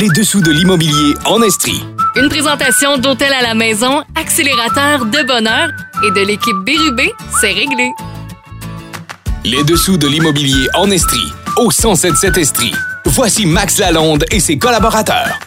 Les dessous de l'immobilier en Estrie. Une présentation d'Hôtel à la maison, accélérateur de bonheur et de l'équipe Bérubé, c'est réglé. Les dessous de l'immobilier en Estrie. Au 1077 Estrie. Voici Max Lalonde et ses collaborateurs.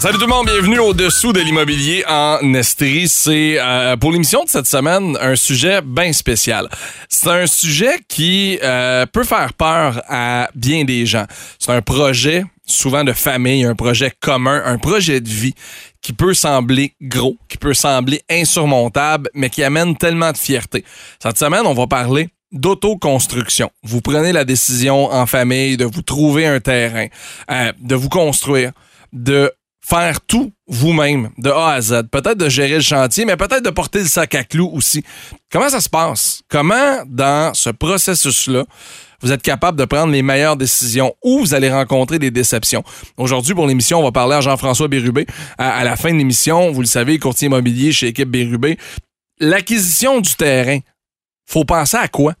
Salut tout le monde, bienvenue au-dessous de l'immobilier en Estrie. C'est euh, pour l'émission de cette semaine un sujet bien spécial. C'est un sujet qui euh, peut faire peur à bien des gens. C'est un projet souvent de famille, un projet commun, un projet de vie qui peut sembler gros, qui peut sembler insurmontable, mais qui amène tellement de fierté. Cette semaine, on va parler d'autoconstruction. Vous prenez la décision en famille de vous trouver un terrain, euh, de vous construire, de faire tout vous-même, de A à Z. Peut-être de gérer le chantier, mais peut-être de porter le sac à clous aussi. Comment ça se passe? Comment, dans ce processus-là, vous êtes capable de prendre les meilleures décisions ou vous allez rencontrer des déceptions? Aujourd'hui, pour l'émission, on va parler à Jean-François Bérubé. À, la fin de l'émission, vous le savez, courtier immobilier chez Équipe Bérubé. L'acquisition du terrain, faut penser à quoi?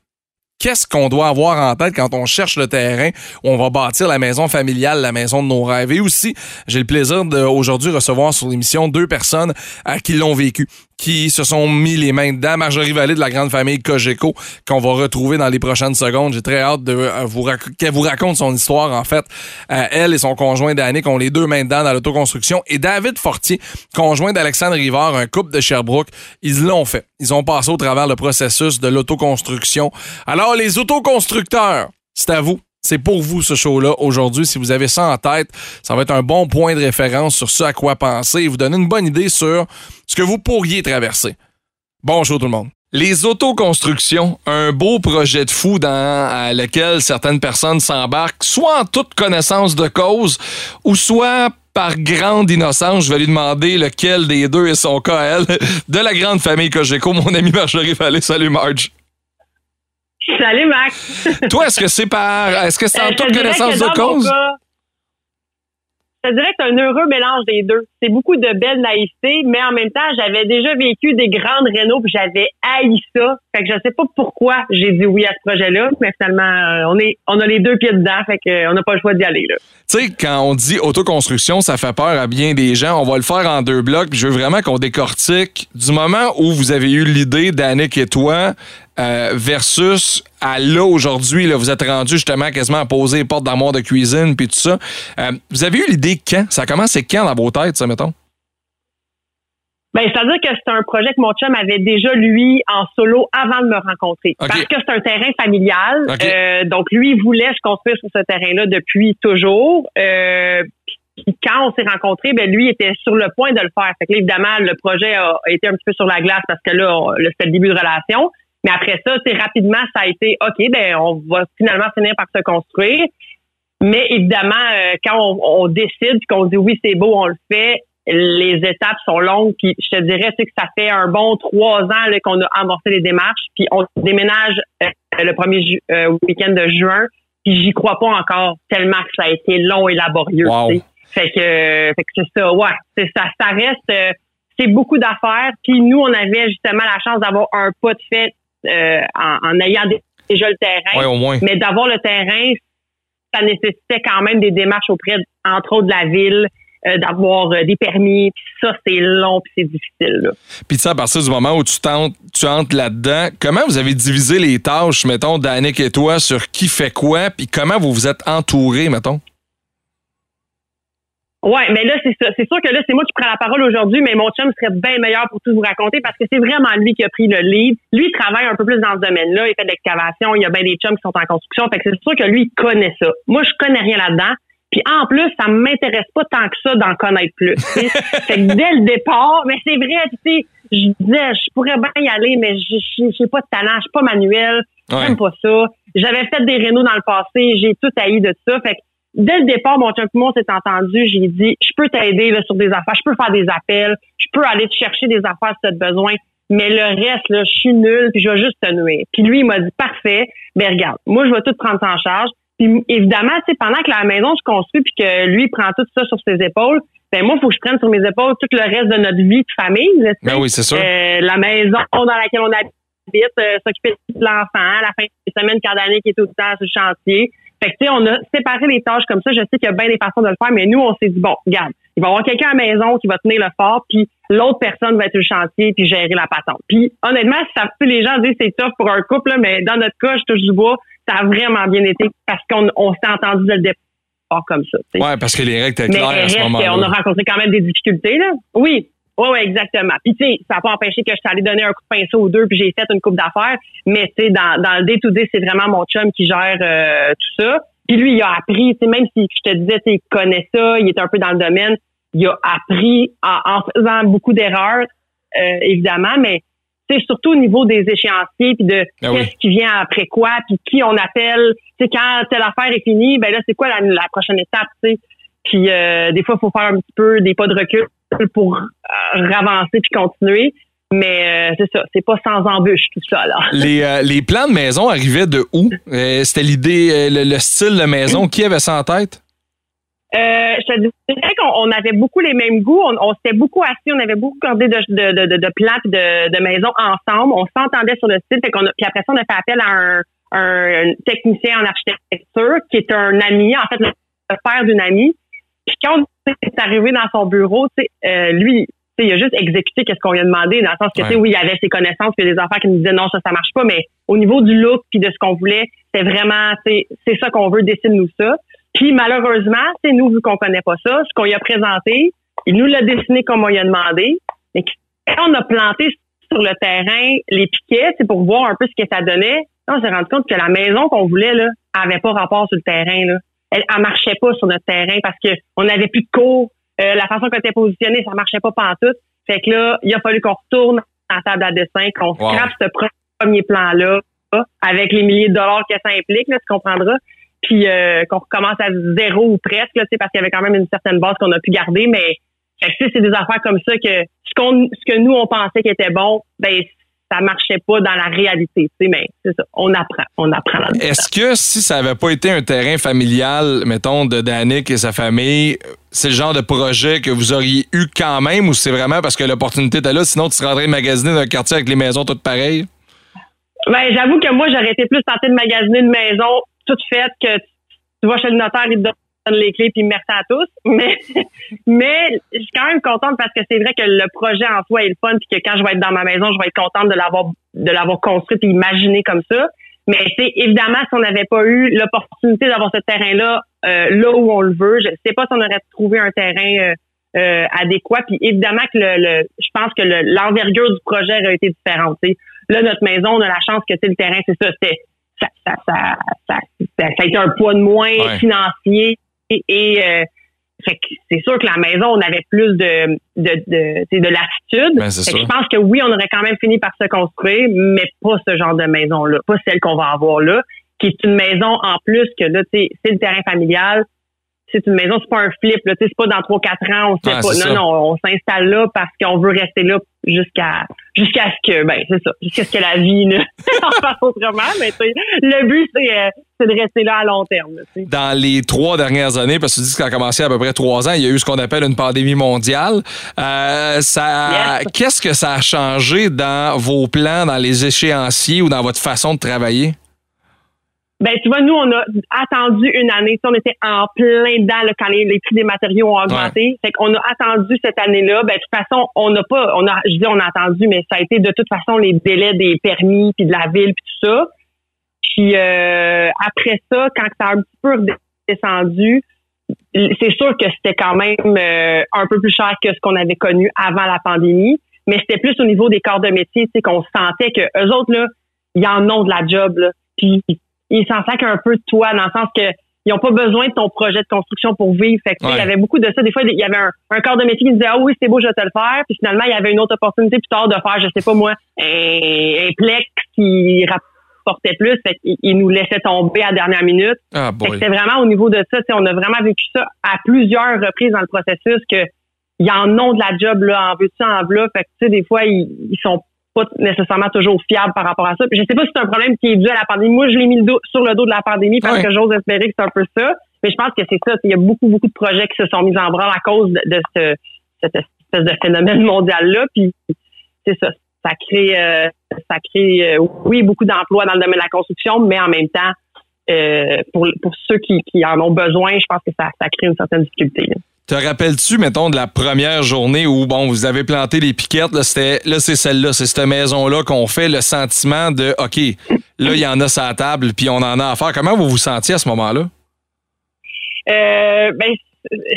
Qu'est-ce qu'on doit avoir en tête quand on cherche le terrain où on va bâtir la maison familiale, la maison de nos rêves? Et aussi, j'ai le plaisir d'aujourd'hui recevoir sur l'émission deux personnes à qui l'ont vécu qui se sont mis les mains dedans. Marjorie Vallée de la grande famille Cogeco, qu'on va retrouver dans les prochaines secondes. J'ai très hâte de euh, vous qu'elle vous raconte son histoire, en fait. Euh, elle et son conjoint Danick ont les deux mains dedans dans l'autoconstruction. Et David Fortier, conjoint d'Alexandre Rivard, un couple de Sherbrooke, ils l'ont fait. Ils ont passé au travers le processus de l'autoconstruction. Alors, les autoconstructeurs, c'est à vous. C'est pour vous ce show-là aujourd'hui. Si vous avez ça en tête, ça va être un bon point de référence sur ce à quoi penser et vous donner une bonne idée sur ce que vous pourriez traverser. Bonjour tout le monde. Les autoconstructions, un beau projet de fou dans lequel certaines personnes s'embarquent, soit en toute connaissance de cause, ou soit par grande innocence. Je vais lui demander lequel des deux est son cas, elle, de la grande famille Cogeco, mon ami Marjorie Vallée. Salut Marge. Salut Max. Toi, est-ce que c'est par. Est-ce que c'est en euh, toute connaissance de cause? je dirais que c'est un heureux mélange des deux. C'est beaucoup de belle naïveté, mais en même temps, j'avais déjà vécu des grandes rénaux, puis j'avais haï ça. Fait que je sais pas pourquoi j'ai dit oui à ce projet-là, mais finalement, euh, on est, on a les deux pieds dedans, fait qu'on n'a pas le choix d'y aller, là. Tu sais, quand on dit autoconstruction, ça fait peur à bien des gens. On va le faire en deux blocs, puis je veux vraiment qu'on décortique du moment où vous avez eu l'idée, d'Annick et toi, euh, versus à là aujourd'hui, là, vous êtes rendu justement quasiment à poser les portes d'armoire de cuisine puis tout ça. Euh, vous avez eu l'idée quand? Ça commence c'est quand dans vos têtes, ça, mettons? Ben, c'est-à-dire que c'est un projet que mon chum avait déjà, lui, en solo avant de me rencontrer. Parce que c'est un terrain familial. Euh, donc, lui, il voulait se construire sur ce terrain-là depuis toujours. puis quand on s'est rencontrés, ben lui était sur le point de le faire. Fait que évidemment, le projet a été un petit peu sur la glace parce que là, c'était le début de relation. Mais après ça, c'est rapidement, ça a été OK, ben on va finalement finir par se construire. Mais évidemment, euh, quand on, décide qu'on dit oui, c'est beau, on le fait, les étapes sont longues. Puis je te dirais que ça fait un bon trois ans qu'on a amorcé les démarches. Puis on déménage euh, le premier euh, week-end de juin. Puis j'y crois pas encore tellement que ça a été long et laborieux. Fait que, fait que c'est ça, ouais. C'est ça, ça reste c'est beaucoup d'affaires. Puis nous, on avait justement la chance d'avoir un pas de fait euh, en, ayant déjà le terrain. Mais d'avoir le terrain, ça nécessitait quand même des démarches auprès, entre autres, de la ville. Euh, d'avoir euh, des permis, puis ça c'est long puis c'est difficile. Puis ça à partir du moment où tu tentes, tu entres là-dedans, comment vous avez divisé les tâches, mettons, d'Annick et toi, sur qui fait quoi, puis comment vous vous êtes entourés, mettons? Ouais, mais là, c'est ça. C'est sûr que là, c'est moi qui prends la parole aujourd'hui, mais mon chum serait bien meilleur pour tout vous raconter parce que c'est vraiment lui qui a pris le lead. Lui, il travaille un peu plus dans ce domaine-là. Il fait de l'excavation. Il y a bien des chums qui sont en construction. Fait que c'est sûr que lui, il connaît ça. Moi, je connais rien là-dedans. Puis en plus, ça m'intéresse pas tant que ça d'en connaître plus. fait que dès le départ, mais c'est vrai, tu sais, je disais, je pourrais bien y aller, mais je n'ai pas de talent, je suis pas manuel, j'aime pas ça. J'avais fait des rénaux dans le passé, j'ai tout haï de ça. Fait que dès le départ, mon chum moi, s'est entendu, j'ai dit, je peux t'aider là, sur des affaires, je peux faire des appels, je peux aller te chercher des affaires si tu as besoin, mais le reste, là, je suis nul, puis je vais juste te nouer. Puis lui, il m'a dit, parfait, ben regarde, moi, je vais tout prendre en charge. Puis évidemment, tu sais, pendant que la maison se construit, puis que lui prend tout ça sur ses épaules, ben moi, il faut que je prenne sur mes épaules tout le reste de notre vie de famille. ben oui, c'est sûr. Euh, la maison dans laquelle on habite, euh, s'occuper de l'enfant, la fin de semaine, quand qui est tout le temps sur le chantier. Fait que, tu sais, on a séparé les tâches comme ça. Je sais qu'il y a bien des façons de le faire, mais nous, on s'est dit, bon, regarde, il va y avoir quelqu'un à la maison qui va tenir le fort, puis l'autre personne va être le chantier, puis gérer la patente. Puis, honnêtement, ça, les gens disent c'est tough pour un couple, mais dans notre cas, je touche du bois, ça a vraiment bien été parce qu'on on, s'est entendu dès le départ comme ça. Oui, parce que les règles étaient claires à ce moment-là. On a rencontré quand même des difficultés, là. Oui, oui, ouais, exactement. Puis tu sais, ça n'a pas empêché que je suis allée donner un coup de pinceau ou deux, puis j'ai fait une coupe d'affaires. Mais tu sais, dans, dans le day-to-day, c'est vraiment mon chum qui gère euh, tout ça. Puis lui, il a appris, tu sais, même si je te disais, tu connais ça, il est un peu dans le domaine, il a appris en, faisant beaucoup d'erreurs, euh, évidemment, mais c'est surtout au niveau des échéanciers puis de ah qu'est-ce qui vient après quoi puis qui on appelle tu sais quand telle affaire est finie ben là c'est quoi la, la, prochaine étape tu sais? Puis euh, des fois il faut faire un petit peu des pas de recul pour ravancer puis continuer. Mais euh, c'est ça, c'est pas sans embûche tout ça. Là. Les, euh, les plans de maison arrivaient de où? C'était l'idée, le, style de maison. Qui avait ça en tête? je te dirais qu'on avait beaucoup les mêmes goûts. On, s'était beaucoup assis, on avait beaucoup accordé de, de, de, de plans de, de maisons ensemble. On s'entendait sur le style. Fait qu'on puis après ça, on a fait appel à un, technicien en architecture qui est un ami, en fait, le père d'une amie. Puis quand c'est arrivé dans son bureau, euh, lui, il a juste exécuté ce qu'on lui a demandé, dans le sens que, oui, il avait ses connaissances, puis des affaires qui nous disaient non, ça, ça marche pas, mais au niveau du look puis de ce qu'on voulait, c'est vraiment, c'est ça qu'on veut, dessine-nous ça. Puis malheureusement, c'est nous, vu qu'on connaît pas ça, ce qu'on lui a présenté, il nous l'a dessiné comme on lui a demandé, mais quand on a planté sur le terrain les piquets, c'est pour voir un peu ce que ça donnait, on s'est rendu compte que la maison qu'on voulait, là, avait pas rapport sur le terrain, là elle, elle marchait pas sur notre terrain parce que on n'avait plus de cours. Euh, la façon qu'on était positionné, ça marchait pas tout. Fait que là, il a fallu qu'on retourne à la table à dessin, qu'on scrape ce premier plan-là avec les milliers de dollars que ça implique, là, tu comprendras. Puis euh, qu'on recommence à zéro ou presque, là, parce qu'il y avait quand même une certaine base qu'on a pu garder, mais c'est des affaires comme ça que ce qu'on ce que nous on pensait qui était bon, ben ça marchait pas dans la réalité, tu sais, mais c'est ça, on apprend, on apprend. Est-ce que si ça avait pas été un terrain familial, mettons, de Danick et sa famille, c'est le genre de projet que vous auriez eu quand même ou c'est vraiment parce que l'opportunité était là, sinon tu te rendrais magasiner dans un quartier avec les maisons toutes pareilles? Ben, j'avoue que moi, j'aurais été plus tenté de magasiner une maison toute faite que tu vas chez le notaire, et te donne les clés puis merci à tous. Mais, mais je suis quand même contente parce que c'est vrai que le projet en soi est le fun puis que quand je vais être dans ma maison, je vais être contente de l'avoir, de l'avoir construit et imaginé comme ça. Mais c'est évidemment si on n'avait pas eu l'opportunité d'avoir ce terrain-là euh, là où on le veut, je sais pas si on aurait trouvé un terrain euh, euh, adéquat. Puis évidemment que le, je pense que l'envergure du projet aurait été différente. Là, notre maison, on a la chance que le terrain, c'est ça, ça, ça, ça, ça, ça, a été un poids de moins financier et, euh, c'est sûr que la maison, on avait plus de de de, de latitude. Ben, je pense que oui, on aurait quand même fini par se construire, mais pas ce genre de maison-là, pas celle qu'on va avoir là, qui est une maison en plus que là, c'est le terrain familial, c'est une maison, c'est pas un flip, là, c'est pas dans 3-4 ans, on sait pas. Non, non, on s'installe là parce qu'on veut rester là jusqu'à jusqu'à ce que ben c'est ça, jusqu'à ce que la vie ne en fasse autrement, mais le but euh, c'est de rester là à long terme. dans les trois dernières années, parce que tu dis que ça a commencé à peu près trois ans, il y a eu ce qu'on appelle une pandémie mondiale. Euh, ça, qu'est-ce que ça a changé dans vos plans, dans les échéanciers ou dans votre façon de travailler? Ben, tu vois, nous, on a attendu une année. On était en plein dedans quand les, prix des matériaux ont augmenté. Fait qu'on a attendu cette année-là. Ben, de toute façon, on n'a pas, on a, je dis on a attendu, mais ça a été de toute façon les délais des permis, puis de la ville, puis tout ça. Puis euh, après ça, quand ça a un petit peu descendu, c'est sûr que c'était quand même euh, un peu plus cher que ce qu'on avait connu avant la pandémie. Mais c'était plus au niveau des corps de métier, tu sais, qu'on sentait que eux autres, là, ils en ont de la job, là. Puis ils s'en sacrent un peu de toi, dans le sens que ils n'ont pas besoin de ton projet de construction pour vivre. Fait que, il y avait beaucoup de ça. Des fois, il y avait un, corps de métier qui disait, ah oui, c'est beau, je vais te le faire. Puis finalement, il y avait une autre opportunité plus tard de faire, je sais pas moi, un, plex qui rapportait plus. Fait qu'il nous laissait tomber à la dernière minute. Ah, c'était vraiment au niveau de ça. On a vraiment vécu ça à plusieurs reprises dans le processus que ils en ont de la job là, en veux-tu, en là. Fait que, tu sais, des fois, ils, ils sont pas nécessairement toujours fiable par rapport à ça. je sais pas si c'est un problème qui est dû à la pandémie. Moi, je l'ai mis le dos, sur le dos de la pandémie parce que j'ose espérer que c'est un peu ça. Mais je pense que c'est ça. Il y a beaucoup, beaucoup de projets qui se sont mis en branle à cause de, ce, cette espèce de phénomène mondial-là. Puis c'est ça. Ça crée, euh, ça crée, euh, oui, beaucoup d'emplois dans le domaine de la construction, mais en même temps, euh, pour, pour ceux qui, qui en ont besoin, je pense que ça, ça crée une certaine difficulté. Te rappelles-tu, mettons, de la première journée où, bon, vous avez planté les piquettes, là, c'était, là, c'est celle-là, c'est cette maison-là qu'on fait le sentiment de, OK, là, il y en a sa table, puis on en a à faire. Comment vous vous sentiez à ce moment-là? Euh, ben,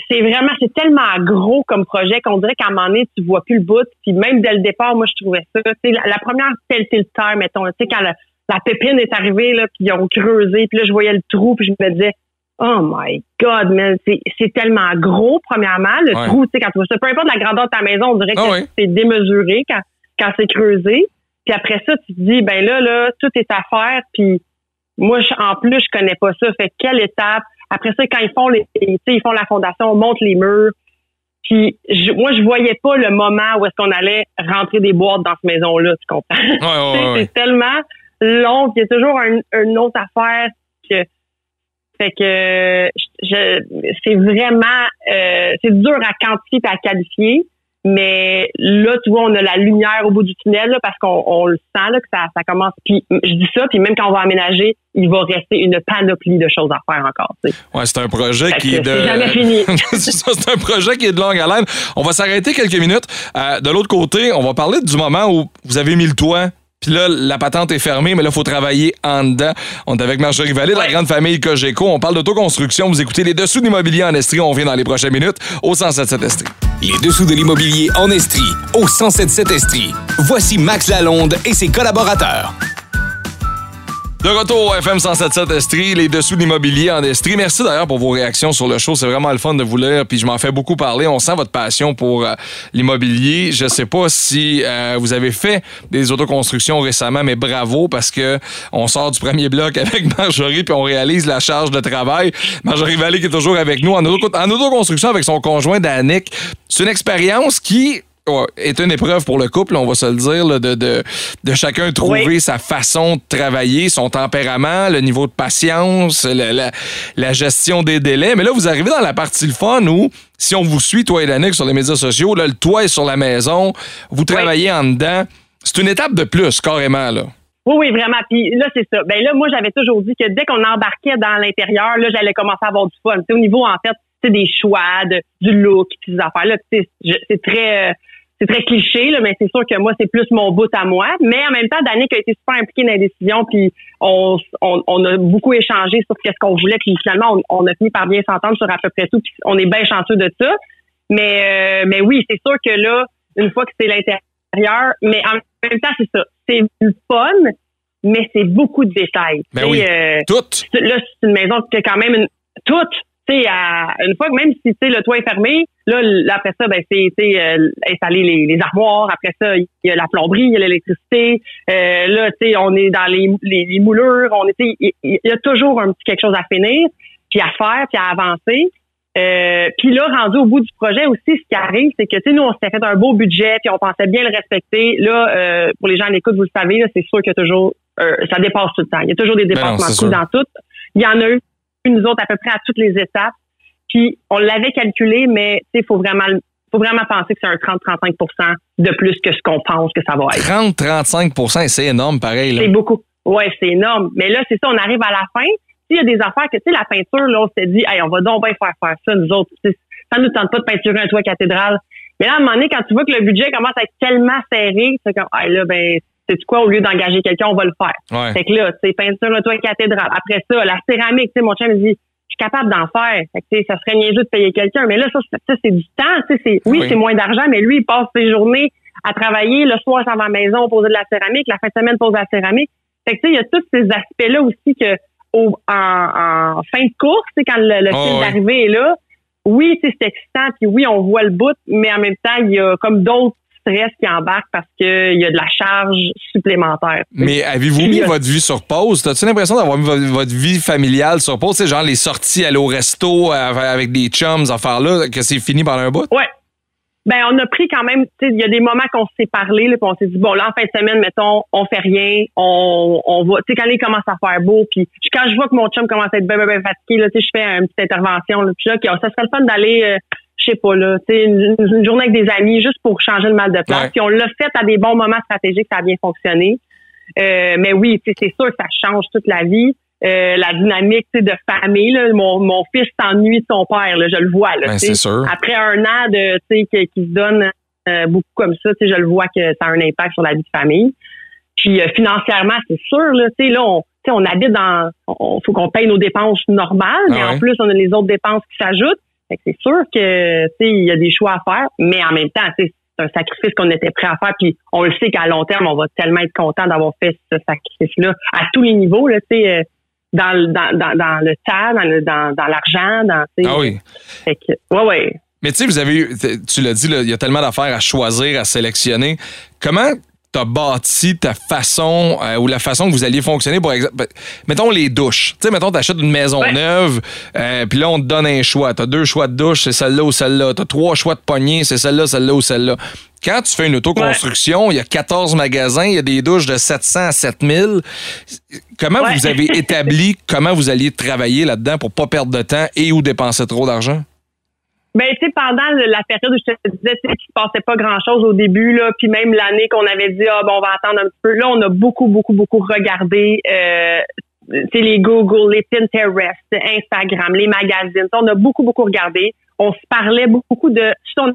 c'est vraiment, c'est tellement gros comme projet qu'on dirait qu'à un moment donné, tu vois plus le bout. Puis même dès le départ, moi, je trouvais ça. La, la première terre, mettons, tu sais, quand la, pépine est arrivée, là, puis ils ont creusé, puis là, je voyais le trou, puis je me disais, oh my God, man, c'est tellement gros, premièrement. Le trou, tu sais, quand tu vois ça, peu importe la grandeur de ta maison, on dirait ah que c'est démesuré quand, quand c'est creusé. Puis après ça, tu te dis, ben là, là, tout est à faire, puis moi, en plus, je connais pas ça. Fait quelle étape? Après ça, quand ils font les, ils font la fondation, on monte les murs. Puis moi, je voyais pas le moment où est-ce qu'on allait rentrer des boîtes dans cette maison-là, tu comprends? c'est tellement long, il y a toujours une autre affaire que fait que je, c'est vraiment euh, c'est dur à quantifier et à qualifier. Mais là, tu vois, on a la lumière au bout du tunnel parce qu'on le sent là, que ça, ça commence. Puis je dis ça, puis même quand on va aménager, il va rester une panoplie de choses à faire encore. Ouais, c'est un projet qui est de. C'est jamais fini. c'est un projet qui est de longue haleine. On va s'arrêter quelques minutes. Euh, de l'autre côté, on va parler du moment où vous avez mis le toit puis là, la patente est fermée, mais là, il faut travailler en dedans. On est avec Marjorie Vallée, la grande famille Cogeco. On parle d'autoconstruction. Vous écoutez les dessous de l'immobilier en Estrie. On vient dans les prochaines minutes au 177 Estrie. Les dessous de l'immobilier en Estrie, au 177 Estrie. Voici Max Lalonde et ses collaborateurs. De retour au FM 177 Estrie, les dessous de l'immobilier en Estrie. Merci d'ailleurs pour vos réactions sur le show. C'est vraiment le fun de vous lire, puis je m'en fais beaucoup parler. On sent votre passion pour euh, l'immobilier. Je sais pas si euh, vous avez fait des autoconstructions récemment, mais bravo parce que on sort du premier bloc avec Marjorie puis on réalise la charge de travail. Marjorie Vallée qui est toujours avec nous en, en autoconstruction avec son conjoint Danick. C'est une expérience qui est une épreuve pour le couple, on va se le dire, de, de, chacun trouver sa façon de travailler, son tempérament, le niveau de patience, la, gestion des délais. Mais là, vous arrivez dans la partie le fun où, si on vous suit, toi et Danick, sur les médias sociaux, là, le toit est sur la maison, vous travaillez en dedans. C'est une étape de plus, carrément, là. Oui, oui, vraiment. Puis là, c'est ça. Ben là, moi, j'avais toujours dit que dès qu'on embarquait dans l'intérieur, là, j'allais commencer à avoir du fun. au niveau, en fait, c'est des choix, de, du look, ces affaires-là. C'est très... Euh, c'est très cliché, là, mais c'est sûr que moi, c'est plus mon bout à moi. Mais en même temps, Danick a été super impliqué dans la décision, puis on, on, a beaucoup échangé sur ce qu'on voulait, puis finalement, on, a fini par bien s'entendre sur à peu près tout, puis on est bien chanceux de ça. Mais, euh, mais oui, c'est sûr que là, une fois que c'est l'intérieur, mais en même temps, c'est ça. C'est fun, mais c'est beaucoup de détails. Ben oui, euh, tout. Là, c'est une maison qui a quand même une, toute sais, une fois que même si le toit est fermé, là, après ça, ben, c'est euh, installer les, les, armoires. Après ça, il y a la plomberie, il y a l'électricité. Euh, là, tu sais, on est dans les, les, moulures. On il y, a toujours un petit quelque chose à finir, puis à faire, puis à avancer. Euh, puis là, rendu au bout du projet aussi, ce qui arrive, c'est que tu sais, nous, on s'était fait un beau budget, puis on pensait bien le respecter. Là, euh, pour les gens à l'écoute, vous le savez, c'est sûr qu'il y a toujours, euh, ça dépasse tout le temps. Il y a toujours des ben dépassements dans tout. Il y en a eu nous autres, à peu près à toutes les étapes. Puis, on l'avait calculé, mais il faut vraiment faut vraiment penser que c'est un 30-35 de plus que ce qu'on pense que ça va être. 30-35 c'est énorme, pareil. C'est beaucoup. Oui, c'est énorme. Mais là, c'est ça, on arrive à la fin. S'il y a des affaires que, tu sais, la peinture, là, on s'est dit, hey, on va donc bien faire faire ça, nous autres. Ça nous tente pas de peinturer un toit cathédrale. Mais là, à un moment donné, quand tu vois que le budget commence à être tellement serré, c'est comme, hey, là, ben, c'est quoi, au lieu d'engager quelqu'un, on va le faire. Ouais. Fait que là, tu sais, peinture un toit cathédrale. Après ça, la céramique, tu sais, mon chien me dit, je suis capable d'en faire. Fait que, ça serait niaiseux de payer quelqu'un. Mais là, ça, ça c'est du temps. C'est, oui, c'est moins d'argent, mais lui, il passe ses journées à travailler. Le soir, s'en va à la maison, poser de la céramique. La fin de semaine, poser de la céramique. Fait que, tu sais, il y a tous ces aspects-là aussi que, au, en, fin de course, quand le, le oh, film d'arrivée est là, oui, c'est excitant, puis oui, on voit le bout, mais en même temps, il y a comme d'autres stress qui embarque parce qu'il y a de la charge supplémentaire. Mais avez-vous mis votre vie sur pause? T'as-tu l'impression d'avoir mis votre, vie familiale sur pause? C'est genre les sorties, aller au resto avec des chums, affaires là, que c'est fini par un bout? Ouais. Ben, on a pris quand même, il y a des moments qu'on s'est parlé, puis on s'est dit, bon, là, en fin de semaine, mettons, on fait rien, on, on va, tu sais, quand il commence à faire beau, puis quand je vois que mon chum commence à être bien, bien, fatigué, là, tu sais, je fais une petite intervention, là, puis là, ça serait le fun d'aller, euh, je sais pas, là, une, une journée avec des amis juste pour changer le mal de place. Puis on l'a fait à des bons moments stratégiques, ça a bien fonctionné. Euh, mais oui, c'est sûr que ça change toute la vie. euh, la dynamique de famille. Là. Mon, mon fils s'ennuie de son père, là, je le vois. Là, ben, Après un an de qui, se donne euh, beaucoup comme ça, je le vois que ça a un impact sur la vie de famille. Puis euh, financièrement, c'est sûr, là, là, on, on habite dans. Il faut qu'on paye nos dépenses normales, mais ah en plus, on a les autres dépenses qui s'ajoutent. C'est sûr que il y a des choix à faire, mais en même temps, c'est un sacrifice qu'on était prêt à faire. Puis on le sait qu'à long terme, on va tellement être content d'avoir fait ce sacrifice-là à tous les niveaux. Là, sais dans, dans, dans, dans le temps, dans, dans, l'argent, dans. Ah oui. Fait que, ouais, ouais. Mais tu sais, vous avez eu, tu l'as dit, il y a tellement d'affaires à choisir, à sélectionner. Comment bâti ta façon euh, ou la façon que vous alliez fonctionner pour exemple ben, mettons les douches. Tu sais mettons t'achètes une maison neuve euh, puis là on te donne un choix. T'as deux choix de douche c'est celle-là ou celle-là. T'as trois choix de poignée c'est celle-là celle-là ou celle-là. Quand tu fais une autoconstruction, il y a 14 magasins, il y a des douches de 700 à 7000. Comment vous avez établi comment vous alliez travailler là-dedans pour pas perdre de temps et ou dépenser trop d'argent? Ben, tu sais, pendant la période où je te disais qu'il se passait pas grand-chose au début, là, puis même l'année qu'on avait dit, ah, bon, on va attendre un petit peu, là, on a beaucoup, beaucoup, beaucoup regardé, euh, les Google, les Pinterest, Instagram, les magazines. On a beaucoup, beaucoup regardé. On se parlait beaucoup de si on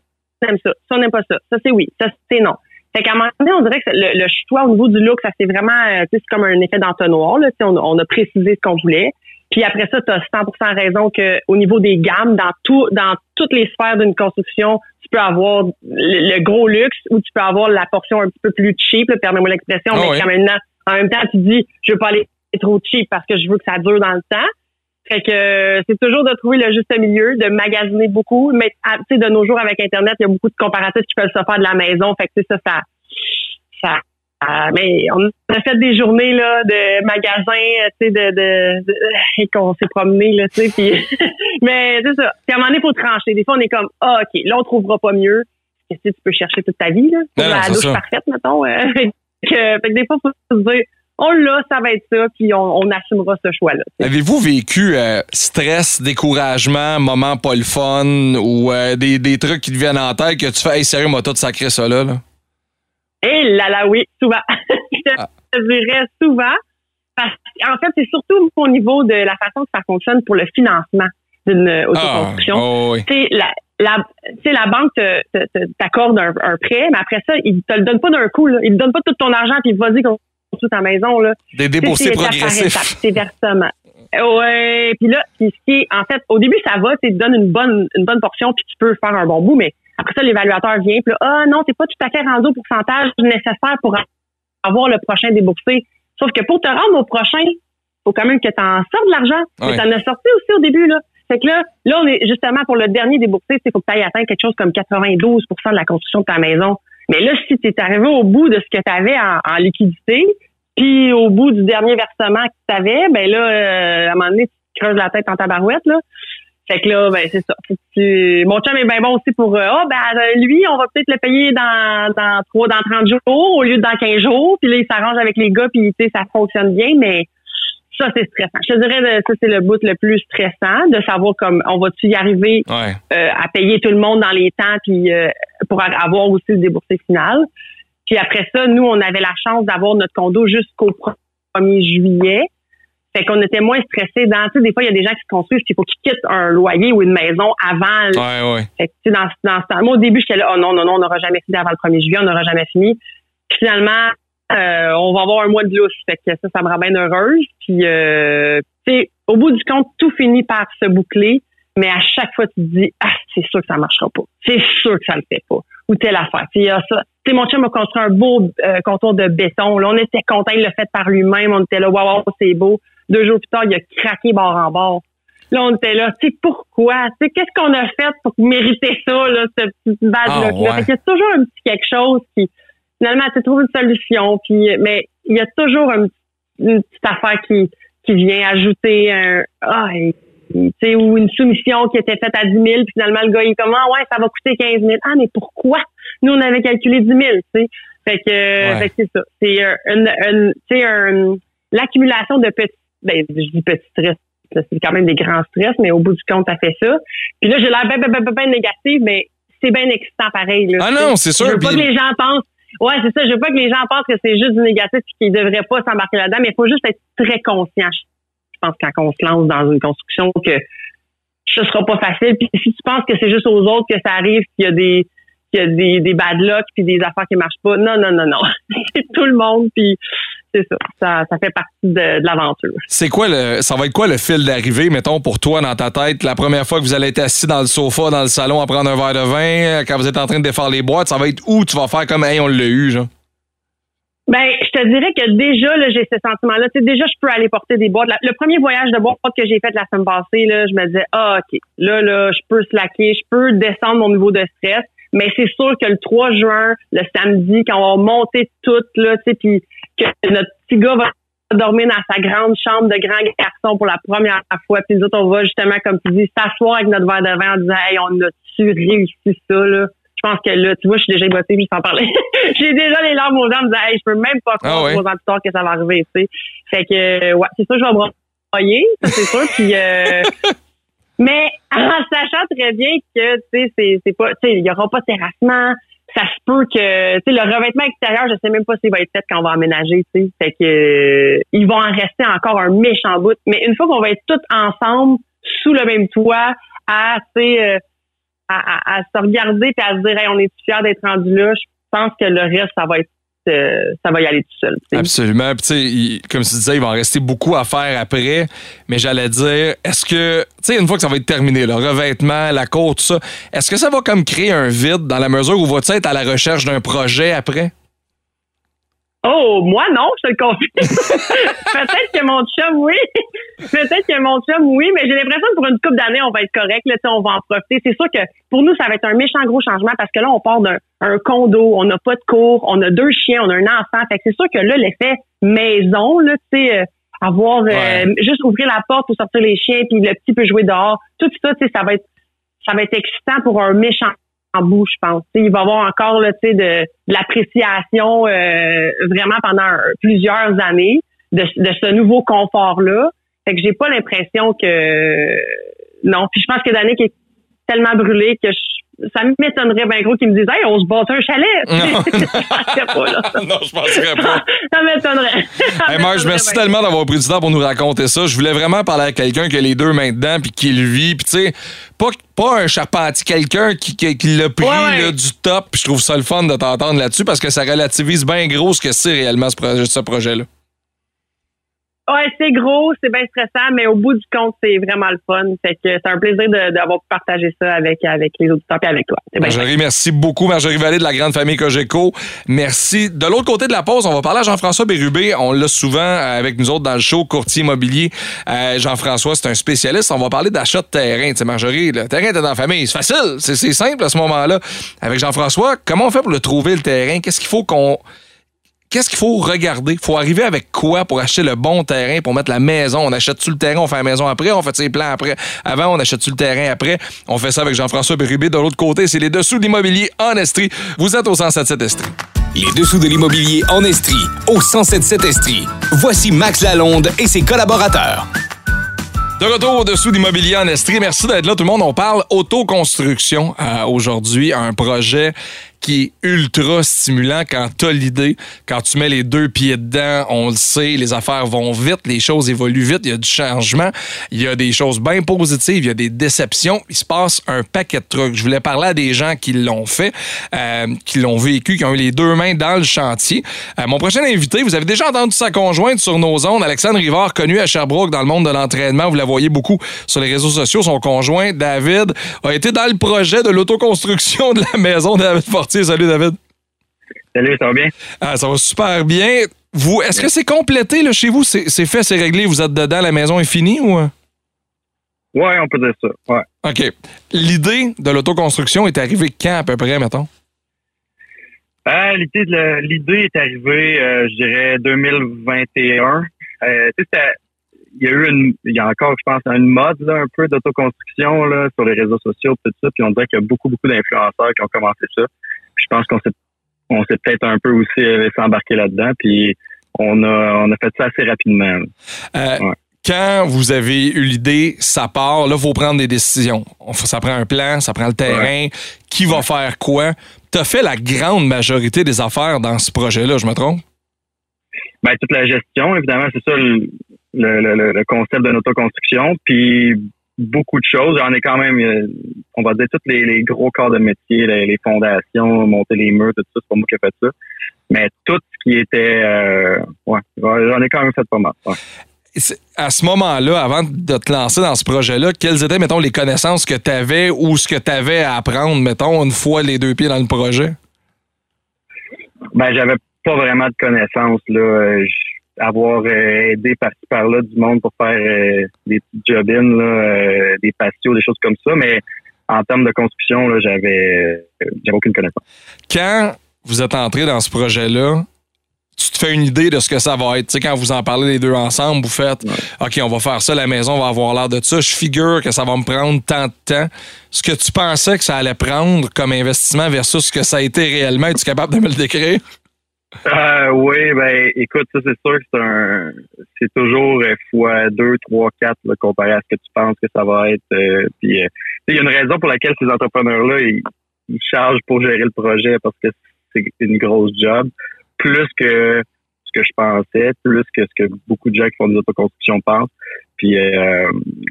aime ça, si on n'aime pas ça, ça c'est oui, ça c'est non. Fait qu'à un moment donné, on dirait que le, choix au niveau du look, ça c'est vraiment, euh, c'est comme un effet d'entonnoir. Là, on, on a précisé ce qu'on voulait. Puis après ça, tu as 100% raison que au niveau des gammes, dans tout, dans toutes les sphères d'une construction, tu peux avoir le, gros luxe ou tu peux avoir la portion un petit peu plus cheap, permets-moi l'expression, ah mais quand même, en même temps, tu dis, je veux pas aller trop cheap parce que je veux que ça dure dans le temps. Fait que c'est toujours de trouver le juste milieu, de magasiner beaucoup. Mais tu sais, de nos jours avec Internet, il y a beaucoup de comparatifs qui peuvent se faire de la maison. Fait que ça, ça, ça, euh, mais on a fait des journées là de magasins, tu sais, de, de, de qu'on s'est promené là, tu sais, puis mais c'est ça. Puis à un moment donné, il faut trancher. Des fois, on est comme, ah, ok, là, on trouvera pas mieux. Qu'est-ce que tu peux chercher toute ta vie là, pour la douche parfaite, mettons. Euh, fait, que, des fois, faut se dire, on l'a, ça va être ça, puis on, on assumera ce choix-là. Avez-vous vécu euh, stress, découragement, moment pas le fun ou des, des trucs qui te viennent en tête que tu fais, hey, sérieux, moi, tout sacré ça là? là? Eh là là, oui, souvent. je ah. dirais souvent. Parce en fait, c'est surtout au niveau de la façon que ça fonctionne pour le financement d'une ah, autoconstruction. Oh, la, la, la banque t'accorde un, prêt, mais après ça, il te le donne pas d'un coup. Là. Il te donne pas tout ton argent puis vas-y construis ta maison. Là. Des déboursés progressifs. C'est versement. Ouais, puis là, ce qui en fait, au début, ça va, tu te donnes une bonne, une bonne portion, puis tu peux faire un bon bout, mais après ça, l'évaluateur vient, puis là, ah non, c'est pas tout à fait rendu au pourcentage nécessaire pour avoir le prochain déboursé. Sauf que pour te rendre au prochain, il faut quand même que tu en sortes de l'argent. Ouais. Tu en as sorti aussi au début, là. Fait que là, là, on est justement pour le dernier déboursé, c'est faut que tu ailles atteindre quelque chose comme 92% de la construction de ta maison. Mais là, si tu es arrivé au bout de ce que tu avais en, liquidité, puis au bout du dernier versement que tu avais, ben là, euh, à un moment donné, tu creuses la tête en tabarouette, là. Fait que là, ben c'est ça. Mon chum est bien bon aussi pour euh, ah ben lui, on va peut-être le payer dans dans trois, dans 30 jours au lieu de dans 15 jours. Puis là, il s'arrange avec les gars, puis tu sais, ça fonctionne bien, mais ça, c'est stressant. Je te dirais ça, c'est le bout le plus stressant, de savoir comme on va-tu y arriver euh, à payer tout le monde dans les temps puis euh, pour avoir aussi le déboursé final. Puis après ça, nous, on avait la chance d'avoir notre condo jusqu'au 1er juillet. Fait qu'on était moins stressés dans, tu sais, des fois, il y a des gens qui se construisent, il faut qu'ils quittent un loyer ou une maison avant. Ouais, ouais. Fait que, tu sais, dans, dans ce temps, moi, au début, j'étais là, oh non, non, non, on n'aura jamais fini avant le 1er juillet, on n'aura jamais fini. Puis finalement, euh, on va avoir un mois de lousse. Fait que ça, ça me rend bien heureuse. Puis, euh, tu sais, au bout du compte, tout finit par se boucler. Mais à chaque fois, tu te dis, ah, c'est sûr que ça marchera pas. C'est sûr que ça le fait pas. Ou telle affaire. Tu sais, mon chum a construit un beau euh, contour de béton. Là, on était content, il l'a fait par lui-même. On était là, waouh, c'est beau. Deux jours plus tard, il a craqué bord en bord. Là, on était là, tu sais, pourquoi? Tu sais, qu'est-ce qu'on a fait pour mériter ça, là, cette petite base-là? Ah, il y a toujours un petit quelque chose qui, finalement, tu trouves une solution, puis, mais il y a toujours une petite affaire qui, qui vient ajouter un, ah, tu sais, ou une soumission qui était faite à 10 000, puis finalement, le gars, il est comme, ah, ouais, ça va coûter 15 000. Ah, mais pourquoi? Nous, on avait calculé 10 000, tu sais. Fait que, que c'est ça. C'est une, une, tu sais, un, l'accumulation de petits ben, je dis petit stress, c'est quand même des grands stress, mais au bout du compte, ça fait ça. Puis là, j'ai l'air bien, bien, bien, bien négative, mais c'est bien excitant pareil. Là, ah non, c'est sûr. Je veux pas que les gens pensent. Ouais, c'est ça. Je veux pas que les gens pensent que c'est juste du négatif et qu'ils devraient pas s'embarquer là-dedans, mais il faut juste être très conscient. pense, quand on se lance dans une construction, que ce sera pas facile. Puis si tu penses que c'est juste aux autres que ça arrive, qu'il y a des qu'il y a des, des bad luck puis des affaires qui marchent pas. Non, non, non, non. c'est tout le monde puis c'est ça. ça. fait partie de, l'aventure. C'est quoi le ça va être quoi le fil d'arrivée, mettons, pour toi dans ta tête, la première fois que vous allez être assis dans le sofa, dans le salon à prendre un verre de vin, quand vous êtes en train de défaire les boîtes, ça va être où tu vas faire comme hey, on l'a eu, genre? Ben, je te dirais que déjà, là, j'ai ce sentiment-là. Tu sais, déjà, je peux aller porter des boîtes. Le premier voyage de boîte que j'ai fait la semaine passée, là, je me disais, ah, OK, là, là, je peux slacker, je peux descendre mon niveau de stress. Mais c'est sûr que le 3 juin, le samedi, quand on va monter tout, là, tu sais, puis que notre petit gars va dormir dans sa grande chambre de grand garçon pour la première fois. Puis nous autres, on va justement, comme tu dis, s'asseoir avec notre verre de vin en disant, hey, on a-tu réussi ça, là? Je pense que là, tu vois, je suis déjà émotive, je t'en parlais. J'ai déjà les larmes aux dents, en me disant, hey, je peux même pas croire ah aux auditeurs que ça va arriver, tu sais. Fait que, ouais, c'est sûr, je vais broyer, ça, c'est sûr. Puis, euh, mais en sachant très bien que, tu sais, c'est, pas, tu sais, il y aura pas de terrassement. Ça se peut que, tu sais, le revêtement extérieur, je sais même pas s'il va être fait quand on va emménager, tu sais. Fait que, euh, ils vont en rester encore un méchant bout. Mais une fois qu'on va être tous ensemble, sous le même toit, à, tu sais, euh, à, à, se regarder et à se dire, hey, on est fiers d'être rendu là, je pense que le reste, ça va être ça va y aller tout seul. Absolument. Comme tu disais, il va en rester beaucoup à faire après. Mais j'allais dire, est-ce que, tu sais, une fois que ça va être terminé, le revêtement, la cour, tout ça, est-ce que ça va comme créer un vide dans la mesure où va-tu être à la recherche d'un projet après? Oh, moi non, je te le confie. Peut-être que mon chum, oui. Peut-être que mon chum, oui, mais j'ai l'impression que pour une couple d'années, on va être correct. Là, on va en profiter. C'est sûr que pour nous, ça va être un méchant gros changement parce que là, on part d'un condo, on n'a pas de cours, on a deux chiens, on a un enfant. Fait que c'est sûr que là, l'effet maison, là, tu sais, euh, avoir euh, juste ouvrir la porte pour sortir les chiens, puis le petit peut jouer dehors. Tout ça, tu sais, ça va être ça va être excitant pour un méchant en bout, je pense. il va y avoir encore là, de, de l'appréciation euh, vraiment pendant plusieurs années de, de ce nouveau confort-là. Fait que j'ai pas l'impression que non. Puis je pense que Danick est tellement brûlé que ça m'étonnerait bien gros qu'ils me disent Hey, on se bat un chalet. Non. je pas, là. non, je penserais pas. ça m'étonnerait. hey, je merci tellement d'avoir pris du temps pour nous raconter ça. Je voulais vraiment parler à quelqu'un qui a les deux mains dedans puis qui le vit. Puis tu sais, pas, pas un charpentier, quelqu'un qui, qui, l'a pris du top. Puis je trouve ça le fun de t'entendre là-dessus parce que ça relativise bien gros ce que c'est réellement ce, ce projet-là. Ouais, c'est gros, c'est bien stressant, mais au bout du compte, c'est vraiment le fun. Fait que c'est un plaisir d'avoir partagé ça avec, avec les auditeurs et avec toi. Marjorie, merci beaucoup. Marjorie Vallée de la grande famille Cogeco. Merci. De l'autre côté de la pause, on va parler à Jean-François Bérubé. On l'a souvent avec nous autres dans le show, courtier immobilier. Euh, Jean-François, c'est un spécialiste. On va parler d'achat de terrain. Sais, Marjorie, le terrain est dans la famille. C'est facile. C'est simple à ce moment-là. Avec Jean-François, comment on fait pour le trouver, le terrain? Qu'est-ce qu'il faut qu'on qu'est-ce qu'il faut regarder? faut arriver avec quoi pour acheter le bon terrain, pour mettre la maison? On achète-tu le terrain, on fait la maison après, on fait ses plans après. Avant, on achète-tu le terrain après? On fait ça avec Jean-François Bérubé. De l'autre côté, c'est les dessous de l'immobilier en Estrie. Vous êtes au 177 Estrie. Les dessous de l'immobilier en Estrie, au 177 Estrie. Voici Max Lalonde et ses collaborateurs. De retour au-dessous d'Immobilier en Estrie. Merci d'être là, tout le monde. On parle autoconstruction euh, aujourd'hui, un projet qui est ultra stimulant quand tu as l'idée, quand tu mets les deux pieds dedans, on le sait, les affaires vont vite, les choses évoluent vite, il y a du changement, il y a des choses bien positives, il y a des déceptions, il se passe un paquet de trucs. Je voulais parler à des gens qui l'ont fait, euh, qui l'ont vécu, qui ont eu les deux mains dans le chantier. Euh, mon prochain invité, vous avez déjà entendu sa conjointe sur nos ondes, Alexandre Rivard, connu à Sherbrooke dans le monde de l'entraînement, vous la voyez beaucoup sur les réseaux sociaux, son conjoint David a été dans le projet de l'autoconstruction de la maison David Fortier Salut, David. Salut, ça va bien? Ah, ça va super bien. Vous, est-ce que c'est complété là, chez vous? C'est fait, c'est réglé, vous êtes dedans, la maison est finie ou? Oui, on peut dire ça. Ouais. OK. L'idée de l'autoconstruction est arrivée quand à peu près, mettons? Euh, l'idée est arrivée, euh, je dirais, 2021. Euh, il y a eu une, il y a encore, je pense, une mode là, un peu d'autoconstruction là, sur les réseaux sociaux, tout ça. Puis on dirait qu'il y a beaucoup, beaucoup d'influenceurs qui ont commencé ça je pense qu'on s'est on s'est peut-être un peu aussi laissé embarquer là-dedans, puis on a, on a fait ça assez rapidement. Euh, quand vous avez eu l'idée, ça part, là, il faut prendre des décisions. Ça prend un plan, ça prend le terrain, qui va faire quoi? Tu as fait la grande majorité des affaires dans ce projet-là, je me trompe? Bien, toute la gestion, évidemment, c'est ça. le, concept de autoconstruction, puis beaucoup de choses. J'en ai quand même, euh, on va dire, tous les, gros corps de métier, les, fondations, monter les murs, tout ça, c'est pas moi qui ai fait ça. Mais tout ce qui était, euh, ouais, j'en ai quand même fait pas mal. À ce moment-là, avant de te lancer dans ce projet-là, quelles étaient, mettons, les connaissances que tu avais ou ce que tu avais à apprendre, mettons, une fois les deux pieds dans le projet? Ben, j'avais pas vraiment de connaissances, là avoir euh, aidé par-ci par-là du monde pour faire euh, des petites job euh, des patios, des choses comme ça, mais en termes de construction, là, j'avais, j'avais aucune connaissance. Quand vous êtes entré dans ce projet-là, tu te fais une idée de ce que ça va être. Tu sais, quand vous en parlez les deux ensemble, vous faites OK, on va faire ça, la maison va avoir l'air de ça. Je figure que ça va me prendre tant de temps. Ce que tu pensais que ça allait prendre comme investissement versus ce que ça a été réellement, es-tu capable de me le décrire? Euh, oui, ben écoute, ça c'est sûr que c'est un c'est toujours euh, fois deux, trois, quatre comparé à ce que tu penses que ça va être. Euh, euh, il y a une raison pour laquelle ces entrepreneurs-là ils, chargent pour gérer le projet parce que c'est une grosse job, plus que ce que je pensais, plus que ce que beaucoup de gens qui font des autoconstructions pensent. Puis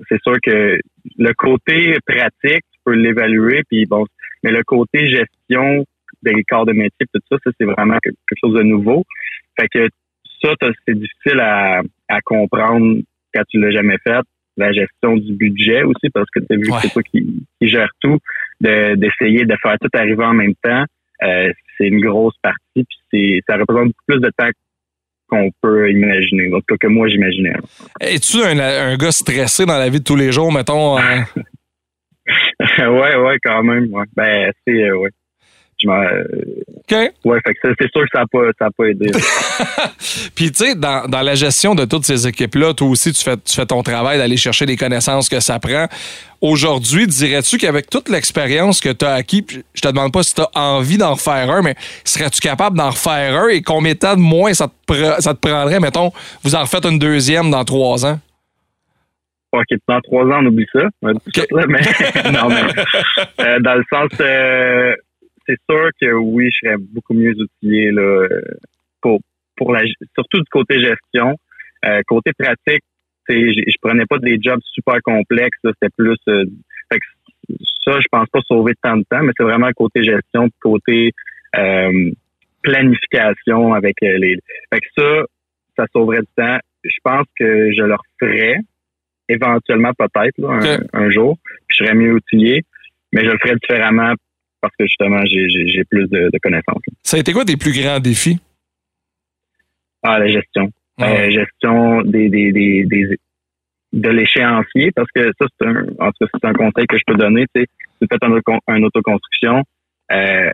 c'est sûr que le côté pratique, tu peux l'évaluer, puis bon, mais le côté gestion, des corps de métier, tout ça, ça c'est vraiment quelque chose de nouveau. Fait que ça, c'est difficile à, à comprendre quand tu l'as jamais fait. La gestion du budget aussi, parce que tu as vu que c'est toi qui, qui gère tout, d'essayer de, faire tout arriver en même temps. Euh, c'est une grosse partie, puis ça représente beaucoup plus de temps qu'on peut imaginer, en tout cas que moi j'imaginais. Es-tu un, un, gars stressé dans la vie de tous les jours, mettons? Hein? ouais, ouais, quand même. Ouais. Ben, c'est, euh, ouais. OK. Ouais, fait que c'est sûr que ça n'a pas, pas aidé. Puis, tu sais, dans, dans, la gestion de toutes ces équipes-là, toi aussi, tu fais, tu fais ton travail d'aller chercher les connaissances que ça prend. Aujourd'hui, dirais-tu qu'avec toute l'expérience que tu as acquis, je te demande pas si tu as envie d'en refaire un, mais serais-tu capable d'en refaire un et combien de temps de moins ça te, ça te prendrait, mettons, vous en refaites une deuxième dans trois ans? OK, dans trois ans, on oublie ça. mais, non, mais euh, dans le sens, euh, c'est sûr que oui, je serais beaucoup mieux outillé là, pour, pour la, surtout du côté gestion. Euh, côté pratique, je, je prenais pas des jobs super complexes. C'était plus euh, ça, je pense pas sauver tant de temps, mais c'est vraiment côté gestion, côté euh, planification avec les. Fait que ça, ça sauverait du temps. Je pense que je le referais éventuellement peut-être un, jour. Puis je serais mieux outillé, mais je le ferais différemment parce que justement, j'ai plus de, connaissances. Ça a été quoi tes plus grands défis? Ah, la gestion. La euh, gestion des, des, des, des de l'échéancier, parce que ça, c'est un, en tout cas, c'est un conseil que je peux donner. Tu sais, si vous faites une, autoconstruction, euh,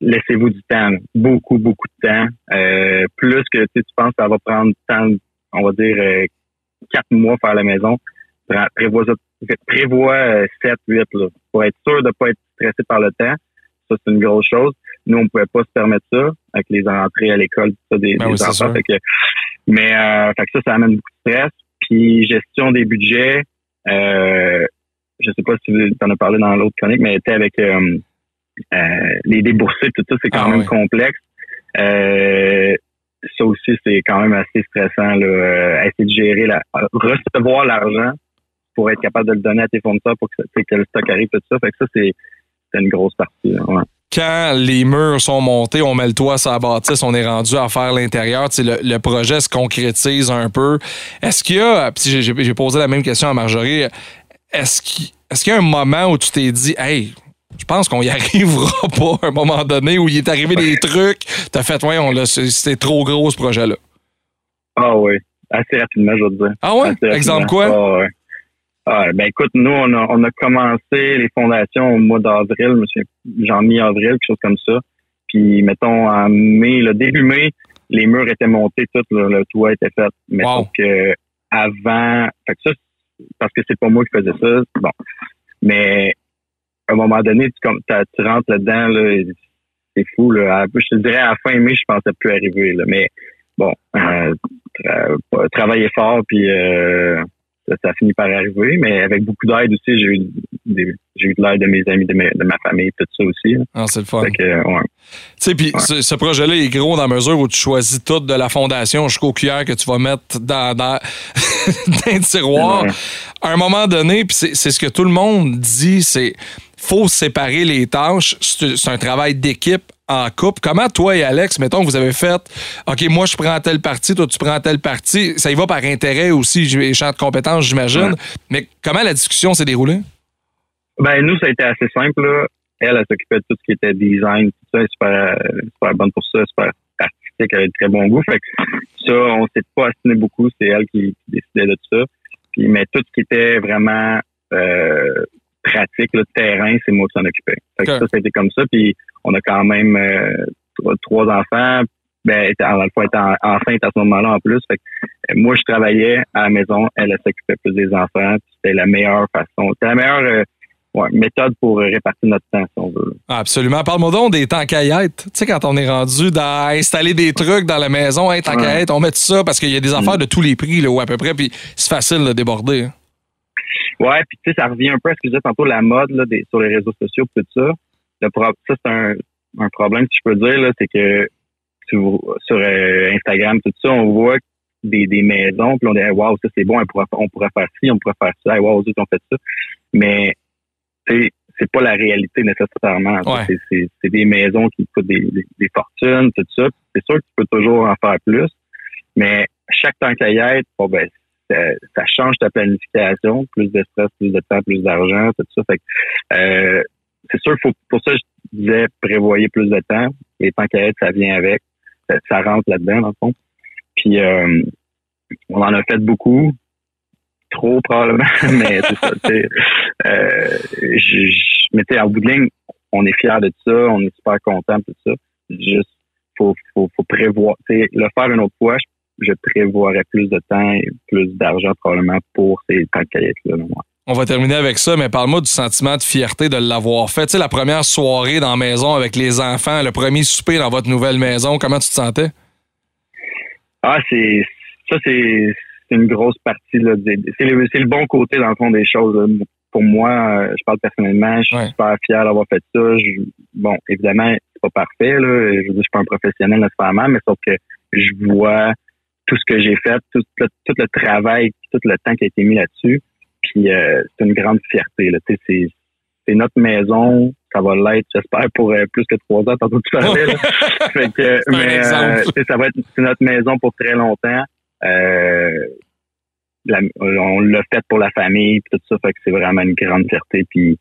laissez-vous du temps, beaucoup, beaucoup de temps. Euh, plus que tu penses que ça va prendre temps, on va dire quatre mois faire la maison, prévois, prévois 7, 8 là, pour être sûr de ne pas être stressé par le temps. Ça, c'est une grosse chose. Nous, on pouvait pas se permettre ça avec les entrées à l'école, ça, des, ben enfants. mais euh, fait que ça, ça amène beaucoup de stress. Puis gestion des budgets, euh, je sais pas si tu en as parlé dans l'autre chronique, mais tu avec euh, euh, les déboursés, tout ça, c'est quand ah même complexe. Euh, ça aussi, c'est quand même assez stressant, là, essayer de gérer la recevoir l'argent pour être capable de le donner à tes fournisseurs pour que, que le stock arrive, tout ça. Fait que ça, c'est une grosse partie. Quand les murs sont montés, on met le toit sur la bâtisse, on est rendu à faire l'intérieur. Le, le projet se concrétise un peu. Est-ce qu'il y a, j'ai posé la même question à Marjorie, est-ce qu'il est y a un moment où tu t'es dit, hey, je pense qu'on y arrivera pas à un moment donné où il est arrivé des trucs, t'as fait, ouais, c'était trop gros ce projet-là? Ah oui, assez rapidement, je veux dire. Ah ouais? Exemple quoi? Ah, ouais. Ah, ben écoute, nous, on a, on a commencé les fondations au mois d'avril, monsieur, genre mi-avril, quelque chose comme ça. Puis, mettons, en mai, le début mai, les murs étaient montés, tout le, toit était fait. Mais que avant, fait que ça, parce que c'est pas moi qui faisais ça, bon. Mais à un moment donné, tu, comme, tu rentres là-dedans, là, c'est fou. Là. Je te dirais, à la fin mai, je pensais plus arriver. Là. Mais bon, euh, travailler fort, puis euh, ça, a fini par arriver, mais avec beaucoup d'aide aussi, j'ai eu, j'ai eu de l'aide de mes amis, de, de, ma famille, tout ça aussi. Ah, c'est le fun. Tu sais, puis ce, projet-là est gros dans la mesure où tu choisis tout de la fondation jusqu'au cuillère que tu vas mettre dans, dans, un tiroir. À un moment donné, puis c'est ce que tout le monde dit, c'est faut séparer les tâches. C'est un travail d'équipe en couple. Comment toi et Alex, mettons, vous avez fait OK, moi je prends telle partie, toi tu prends telle partie. Ça y va par intérêt aussi, champ de compétences, j'imagine. Mais comment la discussion s'est déroulée? Ben nous, ça a été assez simple. Elle, elle s'occupait de tout ce qui était design, tout ça, super, super bonne pour ça, super artistique, elle a de très bon goût. Fait que ça, on s'est pas assiné beaucoup, c'est elle qui, décidait de tout ça. Puis, mais tout ce qui était vraiment euh, pratique, le terrain, c'est moi qui s'en occupais. Fait que ça, été comme ça. Puis on a quand même euh, trois, enfants. Ben, à la fois, être enceinte à ce moment-là en plus. Fait que, euh, moi, je travaillais à la maison. Elle, elle s'occupait plus des enfants. C'était la meilleure façon. C'était la meilleure euh, méthode pour répartir notre temps, si on veut. Absolument. Parle-moi donc des temps Tu sais, quand on est rendu dans installer des trucs dans la maison, hey, tant on met tout ça parce qu'il y a des affaires de tous les prix, là, ou à peu près, puis c'est facile de déborder. Hein. Ouais, puis tu sais, ça revient un peu à ce que je disais tantôt, la mode là, des, sur les réseaux sociaux, tout ça ça, c'est un, un, problème, si je peux dire, là, c'est que sur, euh, Instagram, tout ça, on voit des, des maisons, puis on dit, wow, ça c'est bon, on pourrait, on pourrait faire ci, on pourrait faire ça, hey, wow, zut, on fait ça. Mais, c'est c'est pas la réalité nécessairement. C'est des maisons qui coûtent des, des, fortunes, tout ça. C'est sûr que tu peux toujours en faire plus, mais chaque temps qu'il y ait, bon, ben, ça, change ta planification, plus de stress, plus de temps, plus d'argent, tout ça. Euh, c'est sûr, faut, pour ça, je disais, prévoyez plus de temps. Et tant qu'à être, ça vient avec. Ça, rentre là-dedans, dans le fond. Puis, euh, on en a fait beaucoup. Trop, probablement. mais c'est ça, euh, mais tu en bout de ligne, on est fiers de ça. On est super content de tout ça. Juste, faut, faut, faut prévoir. le faire une autre fois, je, prévoirais plus de temps et plus d'argent probablement pour ces temps là on va terminer avec ça, mais parle-moi du sentiment de fierté de l'avoir fait. Tu sais, la première soirée dans la maison avec les enfants, le premier souper dans votre nouvelle maison, comment tu te sentais? Ah, c'est ça, c'est une grosse partie. C'est le, le, bon côté, dans le fond, des choses. Pour moi, euh, je parle personnellement, je suis super fier d'avoir fait ça. bon, évidemment, c'est pas parfait. Là. Je veux dire, je suis pas un professionnel nécessairement, mais sauf que je vois tout ce que j'ai fait, tout tout le travail, tout le temps qui a été mis là-dessus. Puis euh, c'est une grande fierté. Là. C'est, c'est notre maison. Ça va l'être, j'espère, pour euh, plus que trois ans, tantôt tu parlais. fait que, mais euh, ça va être c'est notre maison pour très longtemps. on l'a fait pour la famille, puis tout ça, fait que c'est vraiment une grande fierté. Puis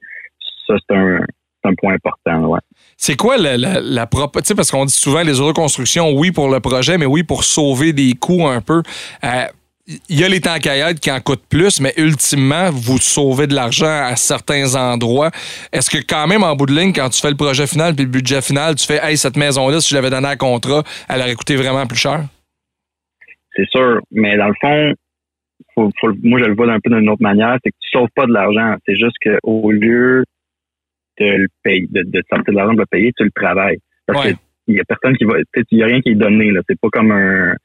ça, c'est un, un point important. Ouais. C'est quoi la, la, la propre. Parce qu'on dit souvent les reconstructions, oui pour le projet, mais oui pour sauver des coûts un peu il y a les temps qui en coûtent plus, mais ultimement, vous sauvez de l'argent à certains endroits. Est-ce que quand même, en bout de ligne, quand tu fais le projet final puis le budget final, tu fais Hey, cette maison-là, si je l'avais donné à contrat, elle aurait coûté vraiment plus cher? C'est sûr, mais dans le fond, moi je le vois un peu d'une autre manière, c'est que tu sauves pas de l'argent. C'est juste qu'au lieu de le payer, de, de sortir de l'argent de le payer, tu le travailles. Parce qu'il y a personne qui va. Il n'y a rien qui est donné. Là. C'est pas comme un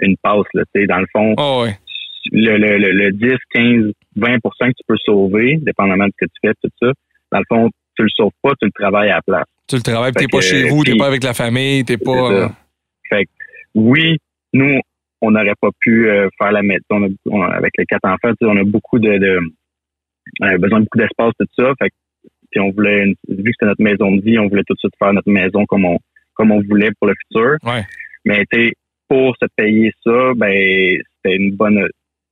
une passe. Là, dans le fond, oh, le, le, le, 10, 15, 20% que tu peux sauver, dépendamment de ce que tu fais, tout ça, dans le fond, tu le sauves pas, tu le travailles à la place. Tu le travailles, t'es pas chez vous, t'es pas avec la famille, t'es pas. Euh, fait oui, nous, on n'aurait pas pu euh, faire la maison avec les quatre enfants. On a beaucoup de, de besoin de beaucoup d'espace, tout ça. Fait puis on voulait, vu que c'était notre maison de vie, on voulait tout de suite faire notre maison comme on, comme on voulait pour le futur. Ouais. Mais pour se payer ça, ben c'était une bonne,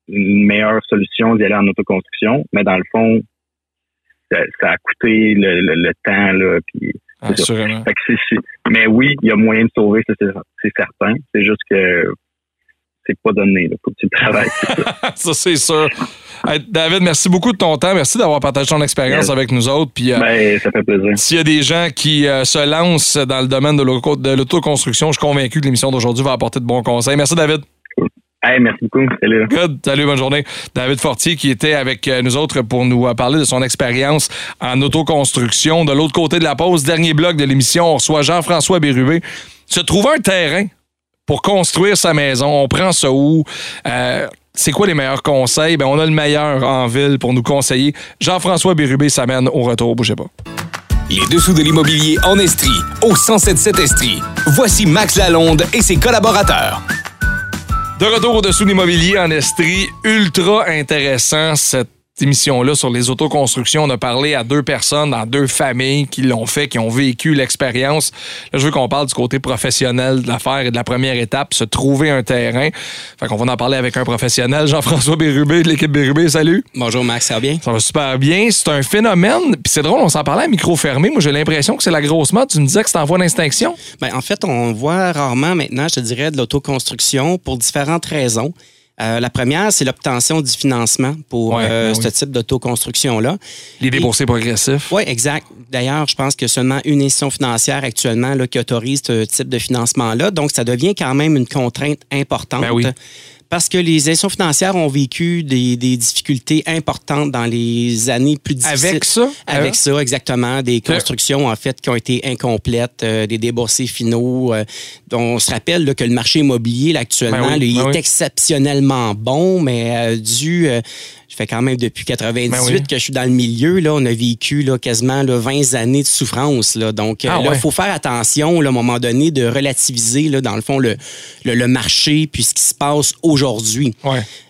une meilleure solution d'y aller en autoconstruction. Mais dans le fond, ça, a coûté le, temps là. Puis, mais oui, il y a moyen de sauver, c'est certain. C'est juste que c'est pas donné. Il faut que tu travailles. ça, c'est sûr. David, merci beaucoup de ton temps. Merci d'avoir partagé ton expérience avec nous autres. Puis, euh, ben, ça fait plaisir. S'il y a des gens qui euh, se lancent dans le domaine de l'autoconstruction, je suis convaincu que l'émission d'aujourd'hui va apporter de bons conseils. Merci, David. Hey, merci beaucoup. Salut. Salut, bonne journée. David Fortier qui était avec euh, nous autres pour nous parler de son expérience en autoconstruction. De l'autre côté de la pause, dernier bloc de l'émission, on reçoit Jean-François Bérubé. Se trouve un terrain pour construire sa maison, on prend ça où? Euh, c'est quoi les meilleurs conseils? Ben, on a le meilleur en ville pour nous conseiller. Jean-François Bérubé s'amène au retour. Bougez pas. Les dessous de l'immobilier en Estrie, au 1077 Estrie. Voici Max Lalonde et ses collaborateurs. De retour au dessous de l'immobilier en Estrie, ultra intéressant cette émission-là sur les autoconstructions. On a parlé à deux personnes dans deux familles qui l'ont fait, qui ont vécu l'expérience. Là, je veux qu'on parle du côté professionnel de l'affaire et de la première étape, se trouver un terrain. Fait qu'on va en parler avec un professionnel, Jean-François Bérubé de l'équipe Bérubé. Salut. Bonjour Max, ça va bien? Ça va super bien. C'est un phénomène, puis c'est drôle, on s'en parlait à micro fermé. Moi, j'ai l'impression que c'est la grosse mode. Tu me disais que c'est en voie d'extinction? Bien, en fait, on voit rarement maintenant, je te dirais, de l'autoconstruction pour différentes raisons. Euh, la première, c'est l'obtention du financement pour euh, ben ce type d'autoconstruction-là. Les déboursés progressifs. Oui, exact. D'ailleurs, je pense que seulement une institution financière actuellement là, qui autorise ce type de financement-là. Donc, ça devient quand même une contrainte importante. Ben oui parce que les institutions financières ont vécu des, difficultés importantes dans les années plus difficiles. Avec ça? Avec ça, exactement. Des constructions, en fait, qui ont été incomplètes, euh, des déboursés finaux. Euh, on se rappelle que le marché immobilier, actuellement, ben il ben est exceptionnellement bon, mais euh, dû fait quand même depuis 98 ben que je suis dans le milieu. Là, on a vécu là, quasiment là, 20 années de souffrance. Là. Donc, il ah faut faire attention, là, à un moment donné, de relativiser, là, dans le fond, le, le, marché puis ce qui se passe aujourd'hui.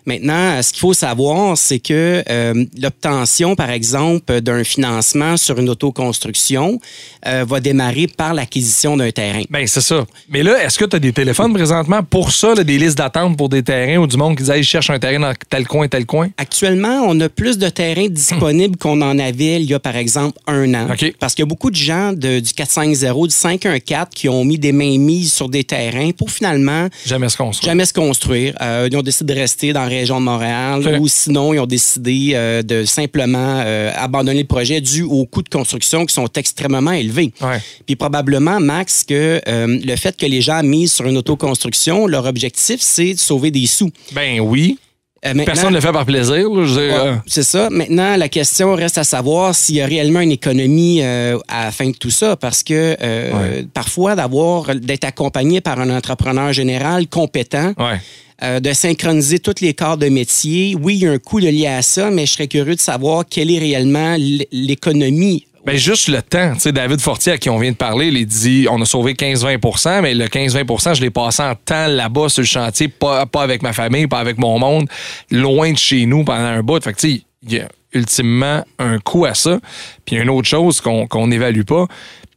Maintenant, ce qu'il faut savoir, c'est que euh, l'obtention, par exemple, d'un financement sur une autoconstruction euh, va démarrer par l'acquisition d'un terrain. Bien, c'est ça. Mais là, est-ce que tu as des téléphones présentement pour ça, des listes d'attente pour des terrains ou du monde qui dit je cherche un terrain dans tel coin, tel coin? Actuellement, on a plus de terrains disponibles qu'on en avait il y a, par exemple, un an. Parce qu'il y a beaucoup de gens de, du 450, du 514 qui ont mis des mains mises sur des terrains pour finalement... Jamais se construire. Jamais se construire. Euh, ils ont décidé de rester dans région de Montréal ou sinon, ils ont décidé euh, de simplement euh, abandonner le projet dû aux coûts de construction qui sont extrêmement élevés. Puis probablement, Max, que euh, le fait que les gens misent sur une autoconstruction, leur objectif, c'est de sauver des sous. Ben oui. Personne ne le fait par plaisir. c'est ça. Maintenant, la question reste à savoir s'il y a réellement une économie à la fin de tout ça, parce que parfois, d'avoir d'être accompagné par un entrepreneur général compétent, euh, de synchroniser tous les corps de métier. Oui, il y a un coût lié à ça, mais je serais curieux de savoir quelle est réellement l'économie ben juste le temps. Tu David Fortier, à qui on vient de parler, il dit on a sauvé 15-20% mais le 15-20% je l'ai passé en temps là-bas sur le chantier, pas, avec ma famille, pas avec mon monde, loin de chez nous pendant un bout. Fait que, il y a ultimement un coût à ça. Puis une autre chose qu'on n'évalue pas,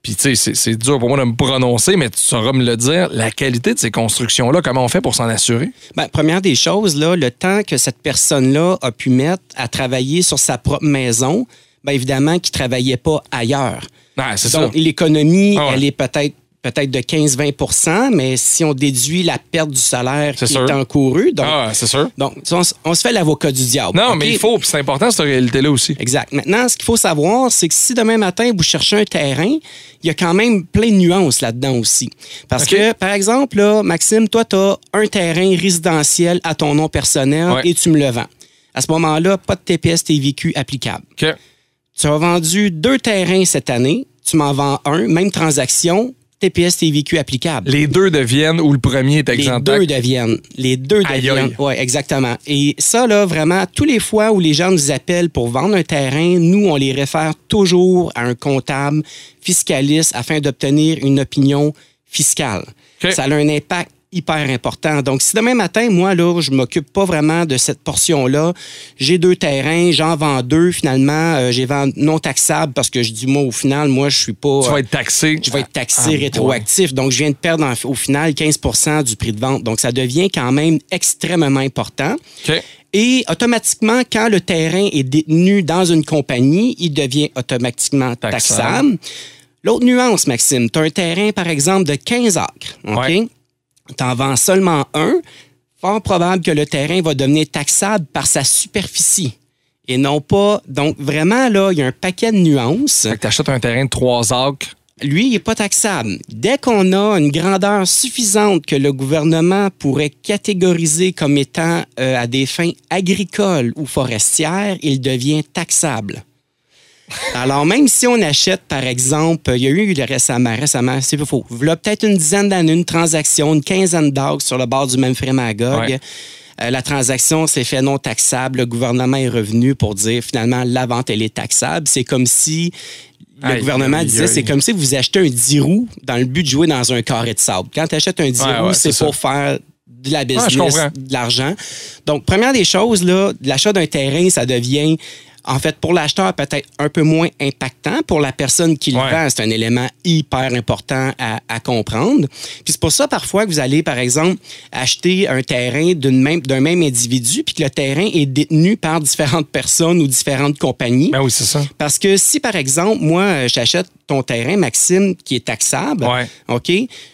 puis, tu sais, c'est dur pour moi de me prononcer, mais tu sauras me le dire. La qualité de ces constructions-là, comment on fait pour s'en assurer? Bien, première des choses, là, le temps que cette personne-là a pu mettre à travailler sur sa propre maison, bien évidemment qu'il ne travaillait pas ailleurs. Ah, ça. l'économie, ah elle est peut-être peut-être de 15-20% mais si on déduit la perte du salaire qui est encouru, donc, ah, c'est sûr. donc on, se fait l'avocat du diable. Non, mais il faut, c'est important cette réalité-là aussi. Exact. Maintenant, ce qu'il faut savoir, c'est que si demain matin vous cherchez un terrain, il y a quand même plein de nuances là-dedans aussi. Parce que, par exemple, là, Maxime, toi, tu as un terrain résidentiel à ton nom personnel et tu me le vends. À ce moment-là, pas de TPS TVQ applicable. OK. Tu as vendu deux terrains cette année, tu m'en vends un, même transaction, TPS TVQ applicable. Les deux deviennent ou le premier est exempt? Les deux deviennent. Les deux deviennent. Oui, exactement. Et ça, là, vraiment, tous les fois où les gens nous appellent pour vendre un terrain, nous, on les réfère toujours à un comptable fiscaliste afin d'obtenir une opinion fiscale. Ça a un impact hyper important. Donc, si demain matin, moi, là, je m'occupe pas vraiment de cette portion-là, j'ai deux terrains, j'en vends deux, finalement, euh, j'ai vendu non taxable parce que je dis, moi, au final, moi, je suis pas. Tu vas être taxé. Je vais être taxé ah, rétroactif. Donc, je viens de perdre au final 15% du prix de vente. Donc, ça devient quand même extrêmement important. Et automatiquement, quand le terrain est détenu dans une compagnie, il devient automatiquement taxable. L'autre nuance, Maxime, tu as un terrain, par exemple, de 15 acres. OK? En vends seulement un, fort probable que le terrain va devenir taxable par sa superficie et non pas. Donc, vraiment, là, il y a un paquet de nuances. tu achètes un terrain de trois acres. Lui, il n'est pas taxable. Dès qu'on a une grandeur suffisante que le gouvernement pourrait catégoriser comme étant euh, à des fins agricoles ou forestières, il devient taxable. Alors, même si on achète, par exemple, il y a eu récemment, récemment, c'est faux, il y a peut-être une dizaine d'années, une transaction, une quinzaine d'arcs sur le bord du même Magog. Euh, la transaction s'est fait non taxable. Le gouvernement est revenu pour dire finalement la vente, elle est taxable. C'est comme si le gouvernement disait c'est comme si vous achetez un 10 roues dans le but de jouer dans un carré de sable. Quand tu achètes un 10 roues, c'est pour faire de la business, de l'argent. Donc, première des choses, l'achat d'un terrain, ça devient en fait, pour l'acheteur, peut-être un peu moins impactant. Pour la personne qui le vend, c'est un élément hyper important à, comprendre. Puis c'est pour ça, parfois, que vous allez, par exemple, acheter un terrain d'un même, même individu, puis que le terrain est détenu par différentes personnes ou différentes compagnies. Ben oui, c'est ça. Parce que si, par exemple, moi, j'achète ton terrain, Maxime, qui est taxable, OK,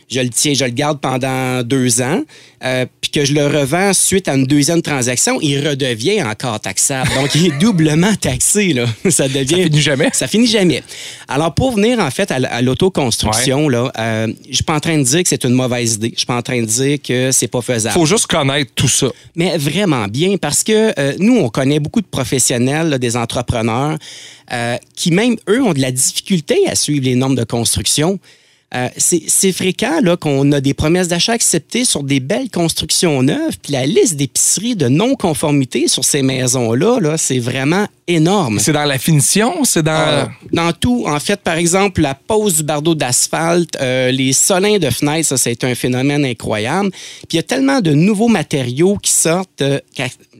je le tiens, je le garde pendant deux ans, euh, puis que je le revends suite à une deuxième transaction, il redevient encore taxable. Donc, il est doublement taxé. Là. Ça devient. Ça finit jamais. Ça finit jamais. Alors, pour venir en fait à l'autoconstruction, là, euh, je suis pas en train de dire que c'est une mauvaise idée. Je suis pas en train de dire que c'est pas faisable. Faut juste connaître tout ça. Mais vraiment bien, parce que euh, nous, on connaît beaucoup de professionnels, des entrepreneurs, euh, qui même eux ont de la difficulté à suivre les normes de construction. Euh, c'est fréquent qu'on a des promesses d'achat acceptées sur des belles constructions neuves, puis la liste d'épiceries de non-conformité sur ces maisons-là, -là, c'est vraiment énorme. C'est dans la finition, c'est dans... Euh, dans tout. En fait, par exemple, la pose du bardeau d'asphalte, euh, les solins de fenêtres, ça, c'est un phénomène incroyable. Puis il y a tellement de nouveaux matériaux qui sortent.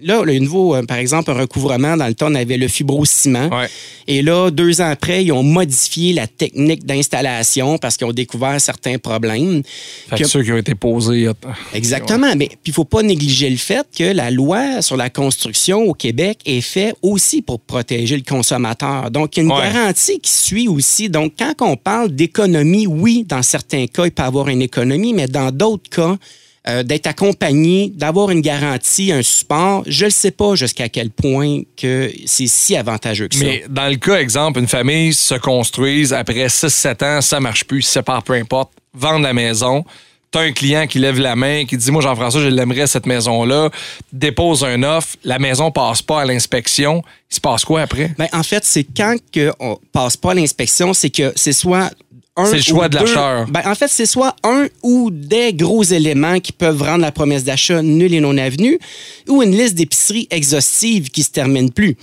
Là, le nouveau, par exemple, un recouvrement, dans le temps, on avait le fibrociment. Ouais. Et là, deux ans après, ils ont modifié la technique d'installation parce qu'ils ont découvert certains problèmes. Fait que ceux qui ont été posés. Exactement. Mais puis il faut pas négliger le fait que la loi sur la construction au Québec est faite aussi pour protéger le consommateur. Donc, il y a une garantie qui suit aussi. Donc, quand on parle d'économie, oui, dans certains cas, il peut y avoir une économie, mais dans d'autres cas, euh, d'être accompagné, d'avoir une garantie, un support, je ne sais pas jusqu'à quel point que c'est si avantageux que ça. Mais dans le cas, exemple, une famille se construise, après 6-7 ans, ça marche plus, se sépare, peu importe, vendre la maison. Tu as un client qui lève la main, qui dit Moi, Jean-François, je l'aimerais, cette maison-là, dépose un offre, la maison passe pas à l'inspection. Il se passe quoi après? Ben, en fait, c'est quand on passe pas à l'inspection, c'est que c'est soit c'est le choix de l'acheteur. Ben, en fait, c'est soit un ou des gros éléments qui peuvent rendre la promesse d'achat nulle et non avenue, ou une liste d'épiceries exhaustive qui se termine plus.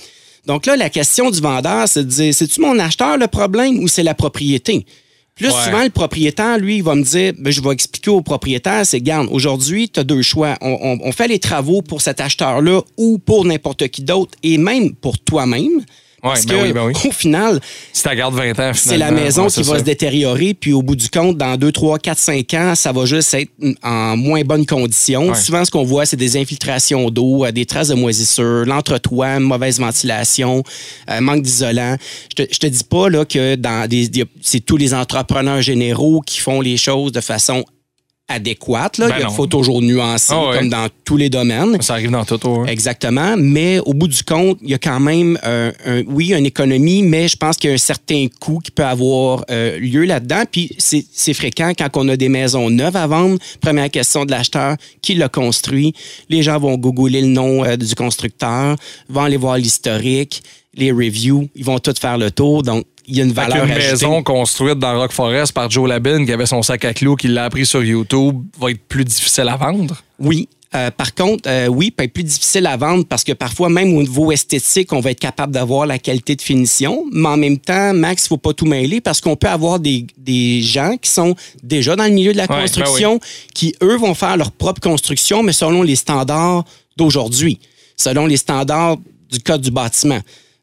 Donc là, la question du vendeur, c'est de dire, c'est-tu mon acheteur le problème ou c'est la propriété? Plus souvent, le propriétaire, lui, il va me dire, ben, je vais expliquer au propriétaire, c'est, garde, aujourd'hui, tu as deux choix. On, on, fait les travaux pour cet acheteur-là ou pour n'importe qui d'autre, et même pour toi-même. Parce ben ben au final, si tu gardes 20 ans, c'est la maison qui va se détériorer, puis au bout du compte, dans 2, 3, 4, 5 ans, ça va juste être en moins bonne condition. Souvent, ce qu'on voit, c'est des infiltrations d'eau, euh, des traces de moisissure, l'entretoit, mauvaise ventilation, euh, manque d'isolant. Je te, te dis pas là, que dans des c'est tous les entrepreneurs généraux qui font les choses de façon adéquate. Là. Ben il faut toujours nuancer, ah comme dans tous les domaines. Ça arrive dans tout. Exactement. Mais au bout du compte, il y a quand même, euh, un, oui, une économie, mais je pense qu'il y a un certain coût qui peut avoir euh, lieu là-dedans. Puis c'est fréquent quand on a des maisons neuves à vendre. Première question de l'acheteur, qui l'a construit? Les gens vont googler le nom euh, du constructeur, vont aller voir l'historique, les reviews, ils vont tout faire le tour. Donc, il y a une valeur Une maison construite dans Rock Forest par Joe Labine qui avait son sac à clous, qui l'a appris sur YouTube, va être plus difficile à vendre? Oui. Euh, par contre, euh, oui, peut être plus difficile à vendre parce que parfois, même au niveau esthétique, on va être capable d'avoir la qualité de finition. Mais en même temps, Max, il faut pas tout mêler parce qu'on peut avoir des, des, gens qui sont déjà dans le milieu de la ben construction, qui, eux, vont faire leur propre construction, mais selon les standards d'aujourd'hui, selon les standards du code du bâtiment.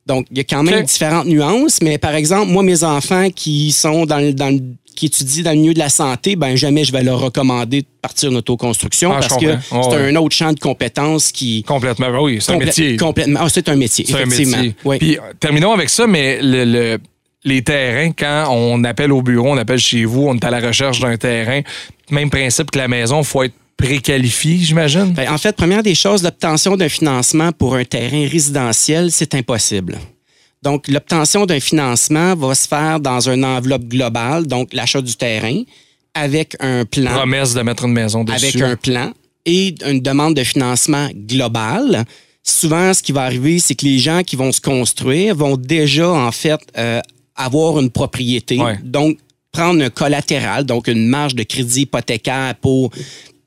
Donc, il y a quand même différentes nuances, mais par exemple, moi, mes enfants qui sont dans, dans qui étudient dans le milieu de la santé, ben jamais je vais leur recommander de partir en autoconstruction ah, parce que c'est un autre champ de compétences qui... Complètement, ben oui, c'est un métier. Complètement, ah, c'est un métier, effectivement. Un métier. Puis, terminons avec ça, mais le, les terrains, quand on appelle au bureau, on appelle chez vous, on est à la recherche d'un terrain, même principe que la maison, il faut être préqualifié, j'imagine? Ben, en fait, première des choses, l'obtention d'un financement pour un terrain résidentiel, c'est impossible. Donc, l'obtention d'un financement va se faire dans une enveloppe globale, donc l'achat du terrain, avec un plan. Promesse de mettre une maison dessus. Avec un plan et une demande de financement global souvent, ce qui va arriver, c'est que les gens qui vont se construire vont déjà, en fait, euh, avoir une propriété. Donc, prendre un collatéral, donc une marge de crédit hypothécaire pour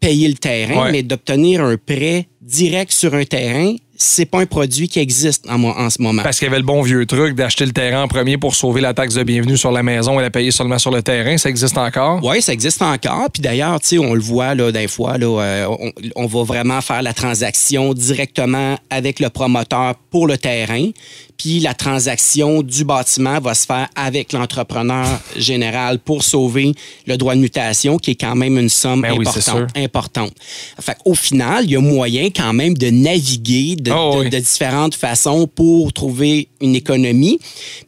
payer le terrain, mais d'obtenir un prêt direct sur un terrain, c'est pas un produit qui existe en, en ce moment. Parce qu'il y avait le bon vieux truc d'acheter le terrain en premier pour sauver la taxe de bienvenue sur la maison et la payer seulement sur le terrain. Ça existe encore? Oui, ça existe encore. Puis d'ailleurs, tu sais, on le voit là, des fois, là, euh, on, on, va vraiment faire la transaction directement avec le promoteur pour le terrain puis la transaction du bâtiment va se faire avec l'entrepreneur général pour sauver le droit de mutation, qui est quand même une somme ben importante. importante. Fait au final, il y a moyen quand même de naviguer de, oh différentes façons pour trouver une économie,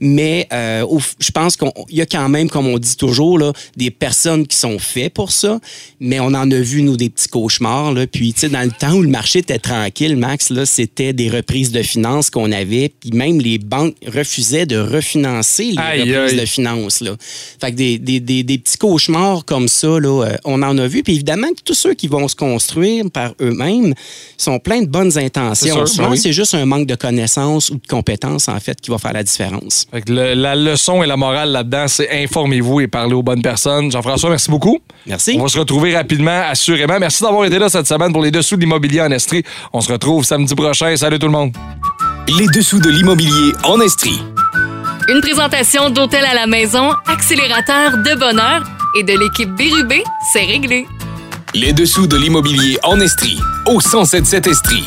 mais euh, je pense qu'il y a quand même, comme on dit toujours, là, des personnes qui sont faites pour ça, mais on en a vu, nous, des petits cauchemars. Là. Puis, tu sais, dans le temps où le marché était tranquille, Max, c'était des reprises de finances qu'on avait, puis même les banques refusaient de refinancer les reprises de finances. Là. Fait que des, des, des, petits cauchemars comme ça, là, euh, on en a vu. Puis évidemment que tous ceux qui vont se construire par eux-mêmes sont pleins de bonnes intentions. Souvent, c'est juste un manque de connaissances ou de compétences, en fait, qui va faire la différence. Fait que la leçon et la morale là-dedans, c'est informez-vous et parlez aux bonnes personnes. Jean-François, merci beaucoup. Merci. On va se retrouver rapidement, assurément. Merci d'avoir été là cette semaine pour les dessous de l'immobilier en Estrie. On se retrouve samedi prochain. Salut tout le monde. Les dessous de l'immobilier en Estrie. Une présentation d'Hôtel à la maison, accélérateur de bonheur et de l'équipe Bérubé, c'est réglé. Les dessous de l'immobilier en Estrie, au 1077 Estrie.